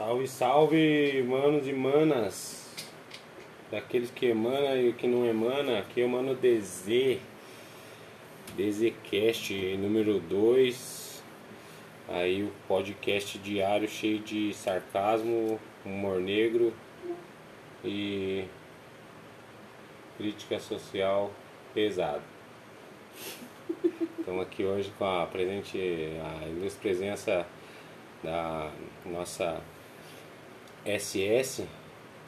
Salve, salve, manos e manas. Daqueles que emana e que não emana, aqui é o Mano DZ. DZCast número 2. Aí o podcast diário cheio de sarcasmo, humor negro e crítica social pesada. Estamos aqui hoje com a presente, a ilustre presença da nossa SS,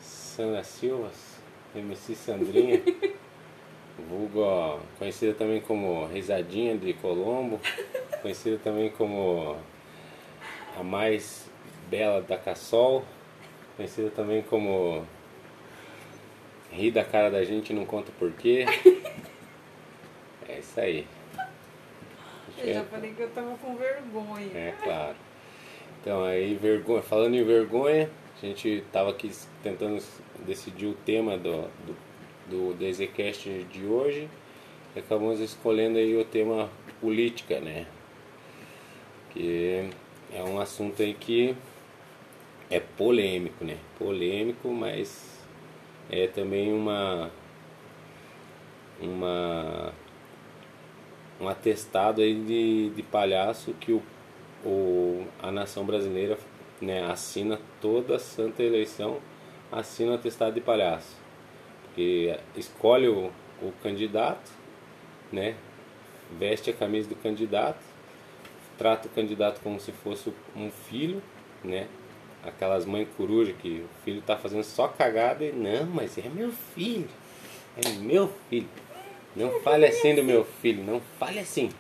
Sandra Silvas, MC Sandrinha, vulgo, conhecida também como Risadinha de Colombo, conhecida também como a mais bela da Cassol, conhecida também como Ri da cara da gente e não conta porquê. É isso aí. Eu já falei que eu tava com vergonha. É, claro. Então, aí, vergonha, falando em vergonha, a gente estava aqui tentando decidir o tema do, do, do DZCast de hoje e acabamos escolhendo aí o tema política, né? Que é um assunto aí que é polêmico, né? Polêmico, mas é também uma uma um atestado aí de, de palhaço que o o, a nação brasileira né, assina toda santa eleição, assina o atestado de palhaço. Porque escolhe o, o candidato, né, veste a camisa do candidato, trata o candidato como se fosse um filho, né, aquelas mães coruja que o filho está fazendo só cagada e não, mas é meu filho, é meu filho. Não fale assim do meu filho, não fale assim.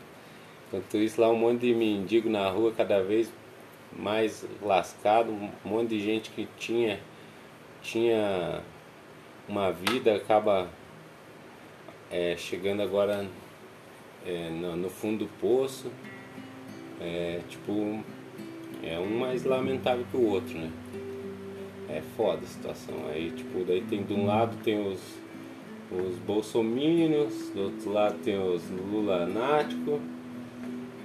Enquanto isso, lá um monte de mendigo na rua, cada vez mais lascado, um monte de gente que tinha, tinha uma vida acaba é, chegando agora é, no, no, fundo do poço. É, tipo, é um mais lamentável que o outro, né? É foda a situação. Aí, tipo, daí tem de um lado tem os, os bolsomínios, do outro lado tem os Lula nático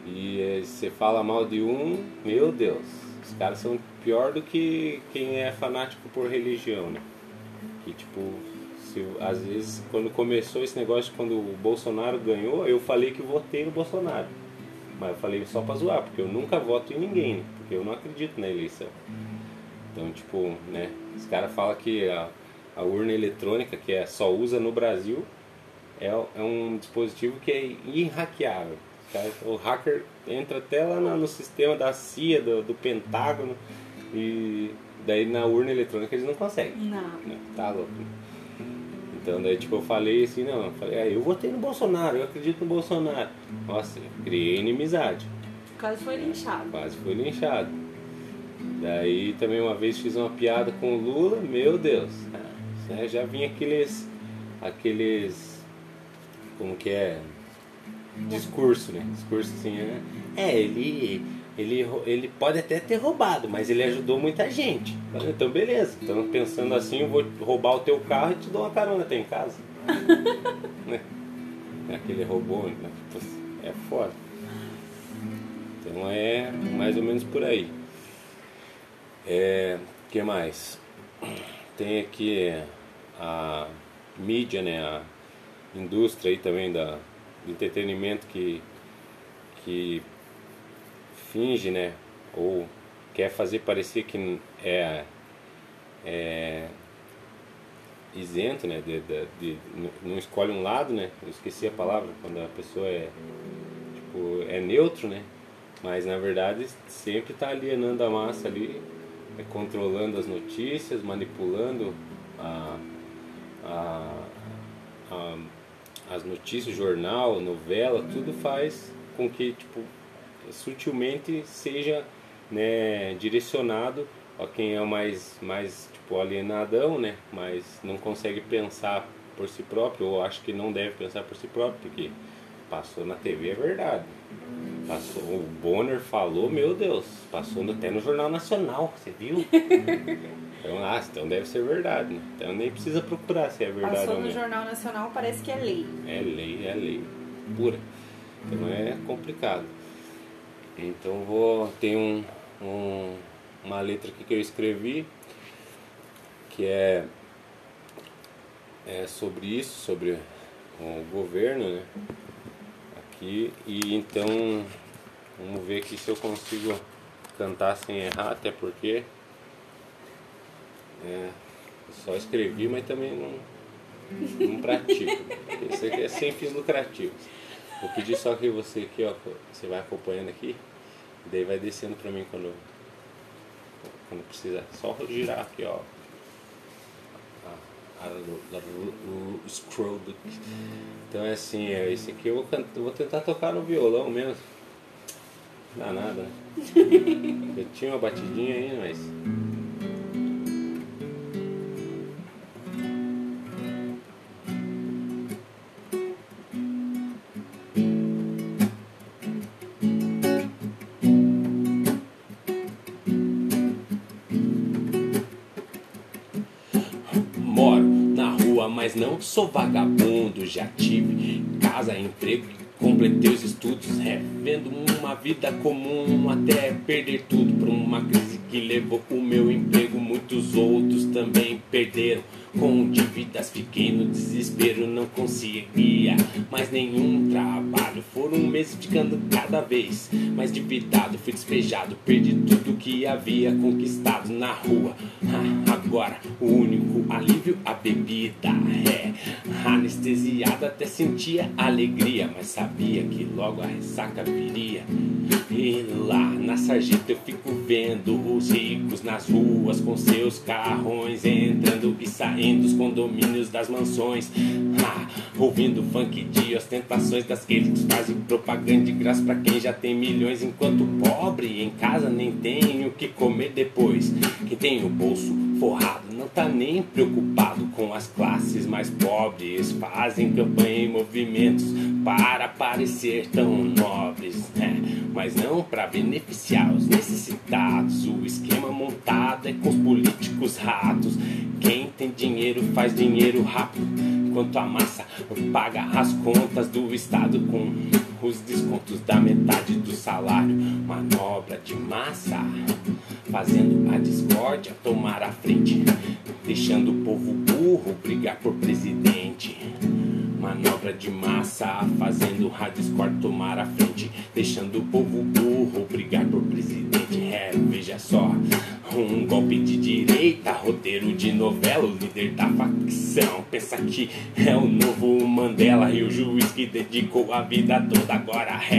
e você fala mal de um, meu Deus, os caras são pior do que quem é fanático por religião, né? Que tipo, se, às vezes quando começou esse negócio, quando o Bolsonaro ganhou, eu falei que votei no Bolsonaro. Mas eu falei só pra zoar, porque eu nunca voto em ninguém, né? porque eu não acredito na eleição. Então, tipo, né? Os caras falam que a, a urna eletrônica, que é, só usa no Brasil, é, é um dispositivo que é irraqueável. O hacker entra até lá no, no sistema da CIA, do, do, Pentágono, e daí na urna eletrônica eles não conseguem. Não. Né? Tá louco. Então daí tipo eu falei assim, não, eu falei, ah, eu votei no Bolsonaro, eu acredito no Bolsonaro. Nossa, criei inimizade. Quase foi linchado. Quase foi linchado. Daí também uma vez fiz uma piada com o Lula, meu Deus. Né? Já vinha aqueles. aqueles. como que é? Discurso, né? Discurso assim, né? É, ele, ele, ele pode até ter roubado, mas ele ajudou muita gente. Então, beleza. Então, pensando assim, eu vou roubar o teu carro e te dou uma carona até em casa. né? Aquele robô, né? é foda. Então, é mais ou menos por aí. É, que mais? Tem aqui a mídia, né? A indústria aí também da de entretenimento que, que finge, né? Ou quer fazer parecer que é, é isento, né? De, de, de, não escolhe um lado, né? Eu esqueci a palavra, quando a pessoa é, tipo, é neutro, né? Mas na verdade sempre está alienando a massa ali, é, controlando as notícias, manipulando a, a, a as notícias, jornal, novela, tudo faz com que tipo sutilmente seja né, direcionado a quem é mais mais tipo alienadão, né, mas não consegue pensar por si próprio ou acha que não deve pensar por si próprio porque passou na TV é verdade. Passou, o Bonner falou, meu Deus, passou até no Jornal Nacional, você viu? Então, ah, então deve ser verdade, né? Então nem precisa procurar se é verdade Passou ou no não. Jornal Nacional, parece que é lei. É lei, é lei. Pura. Então é complicado. Então vou. Tem um, um, uma letra aqui que eu escrevi, que é, é sobre isso, sobre o governo, né? Aqui, e então vamos ver aqui se eu consigo cantar sem errar, até porque é, só escrevi, mas também não, não pratico. Isso aqui é sem fins lucrativos. Vou pedir só que você aqui, ó, você vai acompanhando aqui, e daí vai descendo pra mim quando, quando precisar. Só girar aqui, ó. A, o, scroll do... Então é assim, é, esse aqui eu vou, cantar, vou tentar tocar no violão mesmo. Não dá nada, né? Eu tinha uma batidinha aí, mas. Mas não sou vagabundo. Já tive casa, emprego, completei os estudos, revendo uma vida comum até perder tudo por uma crise que levou o meu emprego. Muitos outros também perderam. Com dívidas fiquei no desespero, não conseguia mais nenhum trabalho. Foram meses ficando cada vez mais endividado, fui despejado, perdi tudo que havia conquistado na rua. Agora o único alívio a bebida é anestesiado até sentia alegria, mas sabia que logo a ressaca viria. E lá na sarjeta eu fico vendo os ricos nas ruas com seus carrões entrando e saindo dos condomínios das mansões. Ah, ouvindo funk de ostentações das que fazem propaganda de graça pra quem já tem milhões, enquanto pobre em casa nem tem o que comer depois. Quem tem o bolso forrado não tá nem preocupado com as classes mais pobres. Fazem campanha e movimentos para parecer tão nobres, né? mas não para beneficiar os necessitados. O esquema montado é com os políticos ratos. Quem tem dinheiro faz dinheiro rápido, enquanto a massa paga as contas do Estado com os descontos da metade do salário. Manobra de massa, fazendo a discórdia tomar a frente, deixando o povo burro brigar por presidente. Manobra de massa, fazendo a discórdia tomar a frente, deixando o povo burro brigar por presidente. É, veja só. Um golpe de direita, roteiro de novela, o líder da facção pensa que é o novo Mandela e o juiz que dedicou a vida toda agora é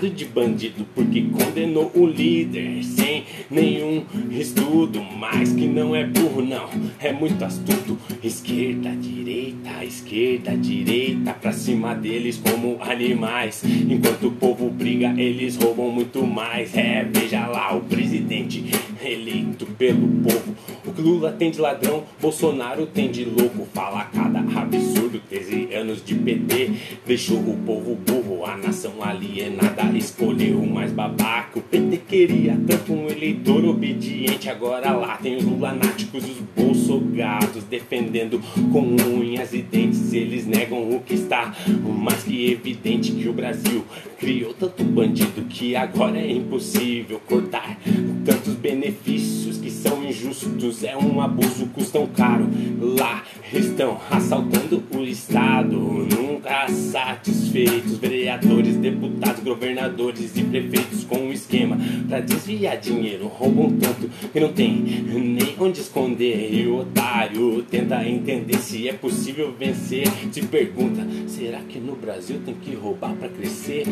chamado de bandido porque condenou o líder sem nenhum estudo, mas que não é burro não, é muito astuto. Esquerda, direita, esquerda, direita, pra cima deles como animais. Enquanto o povo briga, eles roubam muito mais. É, veja lá o presidente eleito pelo povo. O que Lula tem de ladrão, Bolsonaro tem de louco. Fala cada absurdo, 13 anos de PT. Deixou o povo burro, a nação alienada. Escolheu o mais babaca. O PT queria tanto um eleitor obediente. Agora lá tem os lulanáticos, os bolsogados. Defendendo com unhas e dentes. Eles negam o que está mais que evidente que o Brasil criou tanto bandido que agora é impossível cortar tantos benefícios são injustos. É um abuso, custam caro. Lá estão assaltando o Estado, nunca satisfeitos. Vereadores, deputados, governadores e prefeitos com um esquema pra desviar dinheiro. Roubam tanto que não tem nem onde esconder. E o otário tenta entender se é possível vencer. Se pergunta: será que no Brasil tem que roubar pra crescer?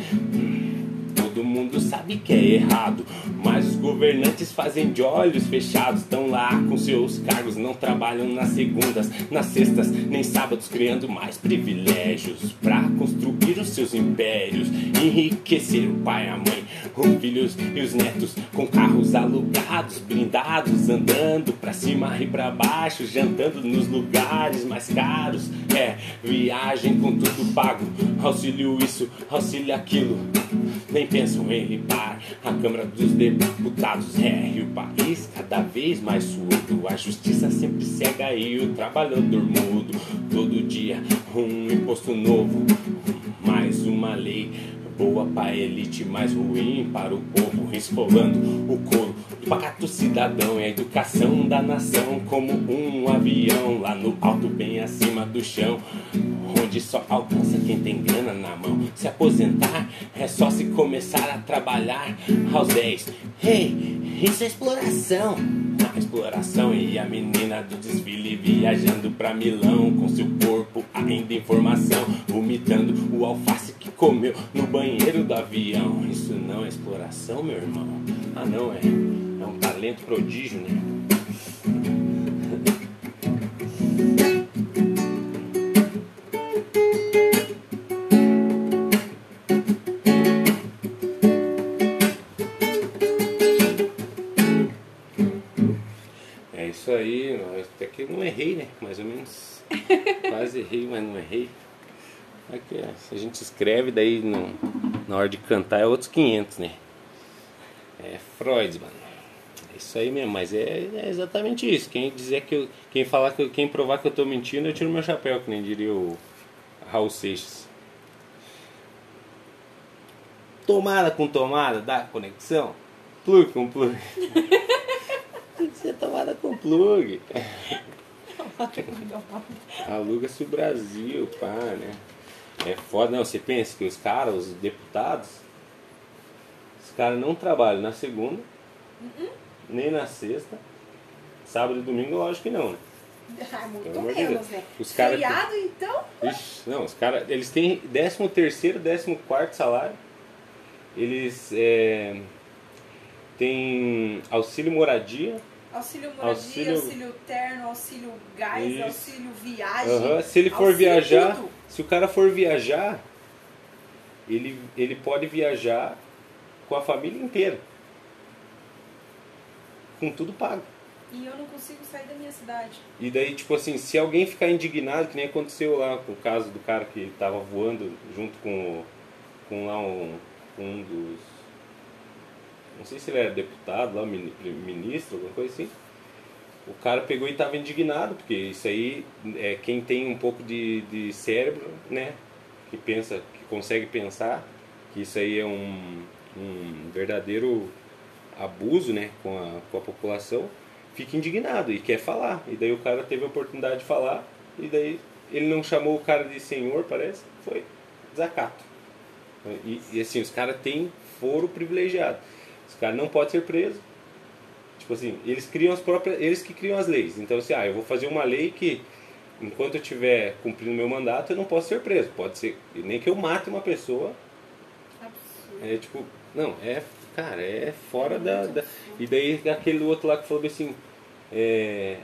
Todo mundo sabe que é errado, mas os governantes fazem de olhos fechados. Estão lá com seus cargos, não trabalham nas segundas, nas sextas, nem sábados, criando mais privilégios para construir os seus impérios, enriquecer o pai, a mãe, os filhos e os netos com carros alugados, blindados, andando pra cima e pra baixo, jantando nos lugares mais caros. É, viagem com tudo pago, auxílio isso, auxílio aquilo. Nem pensam em limpar a Câmara dos Deputados. É, o país cada vez mais surdo. A justiça sempre cega e o trabalhador mudo. Todo dia um imposto novo, mais uma lei Boa pra elite, mais ruim para o povo, esfolando o couro pacato cidadão e a educação da nação como um avião lá no alto, bem acima do chão. Onde só alcança quem tem grana na mão. Se aposentar é só se começar a trabalhar aos 10. Hey, isso é exploração a exploração e a menina do desfile viajando pra Milão com seu corpo ainda em formação, vomitando o alface que comeu no banheiro do avião. Isso não é exploração, meu irmão. Ah, não é. É um talento prodígio, né? isso aí, até que eu não errei, né? Mais ou menos. Quase errei, mas não errei. Aqui, é, se a gente escreve, daí na hora de cantar é outros 500, né? É Freud, mano. É isso aí mesmo, mas é, é, exatamente isso. Quem dizer que eu, quem falar que eu, quem provar que eu tô mentindo, eu tiro meu chapéu, que nem diria o Raul Seixas. Tomada com tomada, dá conexão. Plug com plug. Tem que ser tomada com plug. Aluga-se o Brasil, pá, né? É foda, não. Você pensa que os caras, os deputados, os caras não trabalham na segunda, Uhum. Nem na sexta. Sábado e domingo, lógico que não, né? Ah, muito menos, né? Os cara Feriado, então? Ixi, não, os caras, eles têm 13 terceiro, 14 quarto salário. Eles é, têm auxílio moradia. Auxílio moradia, Auxílio- auxílio, terno, auxílio gás, Isso. auxílio viagem. Aham, Se ele for viajar, tudo. se o cara for viajar, ele, ele pode viajar com a família inteira. Com tudo pago. E eu não consigo sair da minha cidade. E daí, tipo assim, se alguém ficar indignado, que nem aconteceu lá com o caso do cara que tava voando junto com, o- com lá um, um dos. Não sei se ele era deputado lá, mini- ministro, alguma coisa assim. O cara pegou e tava indignado, porque isso aí é quem tem um pouco de, de cérebro, né? Que pensa, que consegue pensar, que isso aí é um, um verdadeiro abuso, né, com a, com a população, fica indignado e quer falar. E daí o cara teve a oportunidade de falar, e daí ele não chamou o cara de senhor, parece, foi desacato. E, e assim, os caras têm foro privilegiado. Os caras não podem ser presos. Tipo assim, eles criam as próprias, eles que criam as leis. Então assim, ah, eu vou fazer uma lei que enquanto eu estiver cumprindo meu mandato, eu não posso ser preso. Pode ser, nem que eu mate uma pessoa, Absurdo. é tipo, não, é, cara, é fora da, da- E daí aquele outro lá que falou assim, é,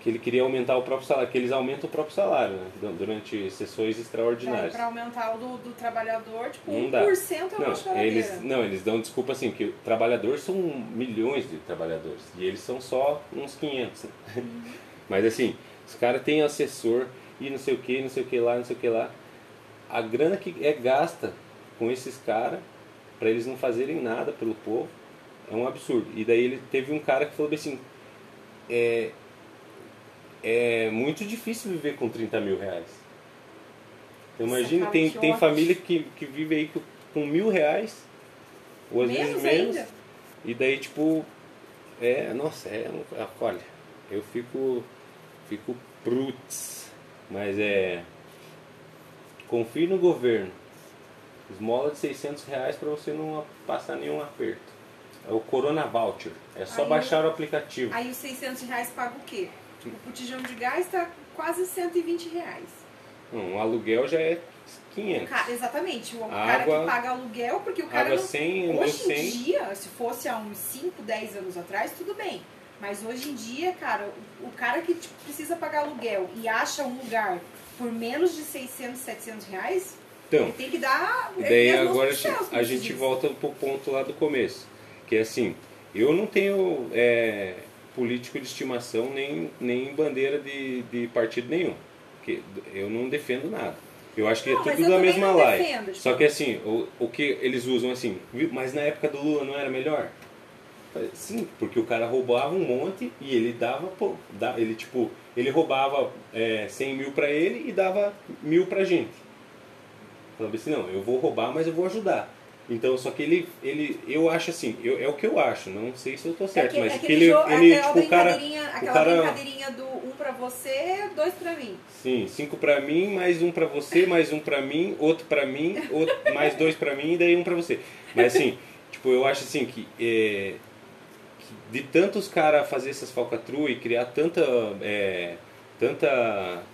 que ele queria aumentar o próprio salário, que eles aumentam o próprio salário né, du- durante sessões extraordinárias. Para aumentar o do, do trabalhador, tipo, Não dá. 1% é uma Não, choradeira. eles, não, eles dão desculpa assim, que o trabalhador são milhões de trabalhadores e eles são só uns 500. né? Mas assim, os caras têm assessor e não sei o que, não sei o que lá, não sei o que lá. A grana que é gasta com esses caras para eles não fazerem nada pelo povo é um absurdo. E daí ele teve um cara que falou assim, é, é muito difícil viver com 30 mil reais. Então, Nossa, imagina, tem, tem ótimo. família que, que vive aí com, mil reais, ou às vezes Menos menos, ainda? e daí tipo, é, nossa, é, ah, olha, eu fico, fico pruts, mas é, confie no governo, esmola de 600 reais para você não passar nenhum aperto. É o Corona Voucher, é só Aí- baixar o aplicativo. Aí os 600 reais paga o quê? O botijão de gás tá quase 120 reais. Um aluguel já é 500. Ca- exatamente, o Água- cara que paga aluguel, porque o cara Água não... 100, luz Hoje em 100. dia, se fosse há uns 5, 10 anos atrás, tudo bem. Mas hoje em dia, cara, o, o cara que tipo, precisa pagar aluguel e acha um lugar por menos de 600, 700 reais, Então, ele tem que dar... Daí agora a pro céu, gente, como a gente diz. volta pro ponto lá do começo. Que é assim, eu não tenho é, político de estimação nem, nem bandeira de, de partido nenhum. Porque eu não defendo nada. Eu acho que Não, é tudo da mesma laia. defendo, tipo- Só que assim, o, o que eles usam assim, "Viu, mas na época do Lula não era melhor? Sim, porque o cara roubava um monte e ele dava, pô, ele tipo, ele roubava é, 100 mil pra ele e dava mil pra gente. Falava assim, não, eu vou roubar, mas eu vou ajudar. Então, só que ele, ele eu acho assim, eu, é o que eu acho, não sei se eu tô certo, que, mas que ele, jogo, ele aquela tipo, o cara, brincadeirinha, aquela cara, brincadeirinha do um pra você, dois pra mim. sim, cinco pra mim, mais um pra você, mais um pra mim, outro pra mim, outro, mais dois pra mim e daí um pra você. Mas assim, tipo, eu acho assim que, é, que de tantos caras fazer essas falcatruas e criar tanta, é, tanta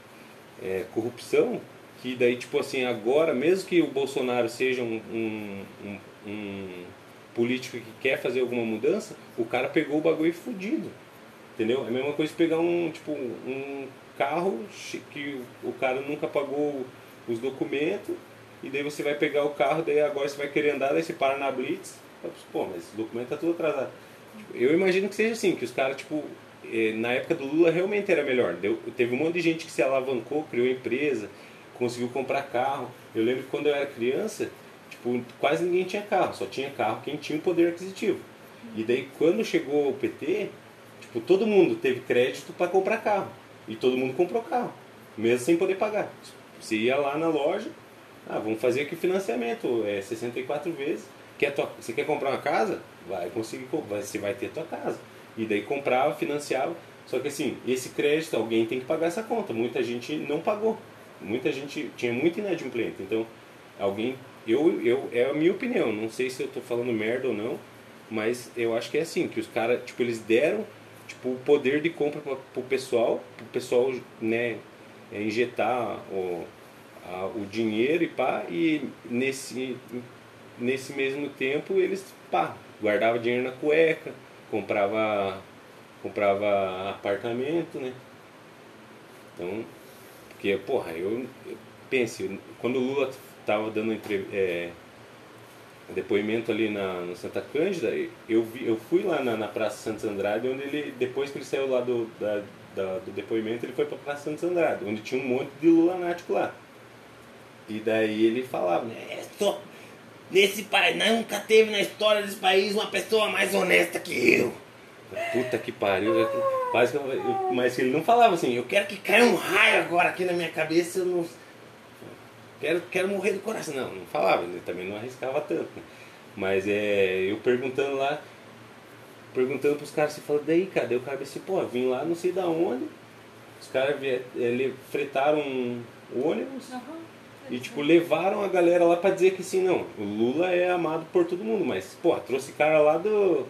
é, corrupção, que daí, tipo assim, agora, mesmo que o Bolsonaro seja um, um, um, político que quer fazer alguma mudança, o cara pegou o bagulho fudido. Entendeu? É a mesma coisa pegar um, tipo, um carro que o cara nunca pagou os documentos, e daí você vai pegar o carro, daí agora você vai querer andar, daí você para na Blitz, pô, mas esse documento tá tudo atrasado. Eu imagino que seja assim, que os caras, tipo, eh, na época do Lula realmente era melhor. Deu, teve um monte de gente que se alavancou, criou empresa, conseguiu comprar carro. Eu lembro que quando eu era criança, tipo, quase ninguém tinha carro, só tinha carro quem tinha o poder aquisitivo. E daí quando chegou o PT, tipo, todo mundo teve crédito para comprar carro. E todo mundo comprou carro, mesmo sem poder pagar. Você ia lá na loja, ah, vamos fazer aqui financiamento, é 64 vezes. Quer tua, você quer comprar uma casa? Vai conseguir, você vai ter tua casa. E daí comprava, financiava. Só que assim, esse crédito, alguém tem que pagar essa conta. Muita gente não pagou. Muita gente tinha muito inadimplente. Então, alguém. Eu, eu, é a minha opinião. Não sei se eu estou falando merda ou não. Mas eu acho que é assim, que os caras, tipo, eles deram tipo, o poder de compra para o pessoal, o pessoal né, injetar o, a, o dinheiro e pá, e nesse, nesse mesmo tempo eles pá, guardava dinheiro na cueca, comprava, comprava apartamento, né? Então, porque, porra, eu, eu pense, quando o Lula tava dando é, depoimento ali na, no Santa Cândida, eu, vi, eu fui lá na, na Praça Santos Andrade, onde ele, depois que ele saiu lá do, da, da, do depoimento, ele foi para a Praça Santos Andrade, onde tinha um monte de Lula nático lá. E daí ele falava, né, é só, nesse país, nunca teve na história desse país uma pessoa mais honesta que eu. Puta que pariu. Quase que eu, eu, mas ele não falava assim, eu quero que caia um raio agora aqui na minha cabeça, eu não quero, quero morrer do coração. Não, não falava, ele também não arriscava tanto. Né? Mas é, eu perguntando lá, perguntando pros caras, você fala, daí, cadê o cara disse, pô, vim lá não sei da onde, os caras ele, fretaram um ônibus uhum. e tipo, levaram a galera lá pra dizer que assim, não, o Lula é amado por todo mundo, mas, pô, trouxe cara lá do.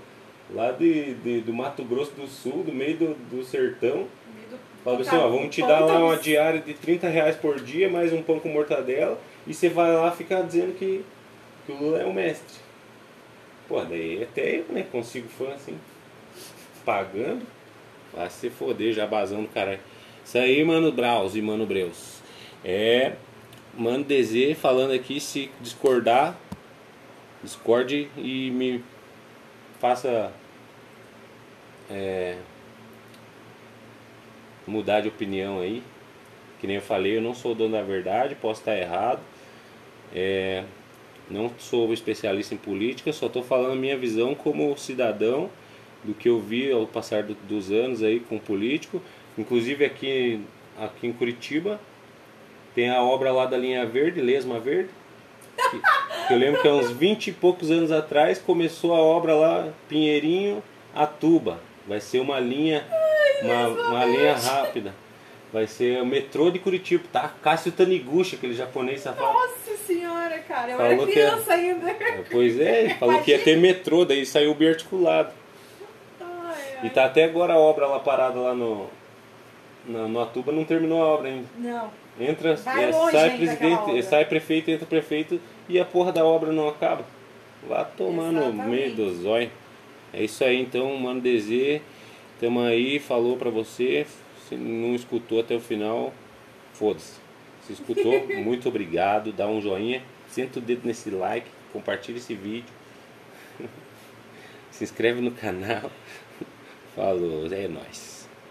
Lá de, de do Mato Grosso do Sul, do meio do, do sertão Fala assim, ó, vamos te dar lá uma diária de 30 reais por dia, mais um pão com mortadela, e você vai lá ficar dizendo que, que o Lula é o mestre. Pô, daí até eu, né, consigo fã assim, pagando, vai se foder, já basando, caralho. Isso aí, Mano Braus e Mano Breus. É, Mano DZ falando aqui, se discordar, discorde e me faça... É, mudar de opinião aí. Que nem eu falei, eu não sou dono da verdade, posso estar errado. É, não sou especialista em política, só estou falando a minha visão como cidadão do que eu vi ao passar do, dos anos aí com político. Inclusive aqui, aqui em Curitiba tem a obra lá da linha verde, Lesma Verde. Eu lembro que há uns 20 e poucos anos atrás começou a obra lá, Pinheirinho, Atuba. Vai ser uma linha uma, uma linha rápida. Vai ser o metrô de Curitiba, tá? Cássio Taniguchi, aquele japonês safado. Nossa senhora, cara, eu falou era criança ia... ainda. É, pois é, falou Imagina. que ia ter metrô, daí saiu biarticulado. Ai, ai. E tá até agora a obra lá parada lá no, no, no Atuba, não terminou a obra ainda. Não. Entra, é, sai presidente, sai prefeito, entra prefeito e a porra da obra não acaba. Vá tomar no meio do zóio. É isso aí então, mano, desejo. Tamo aí, falou pra você. Se não escutou até o final, foda-se. Se escutou, muito obrigado. Dá um joinha, senta o dedo nesse like, compartilha esse vídeo. Se inscreve no canal. Falou, é nóis.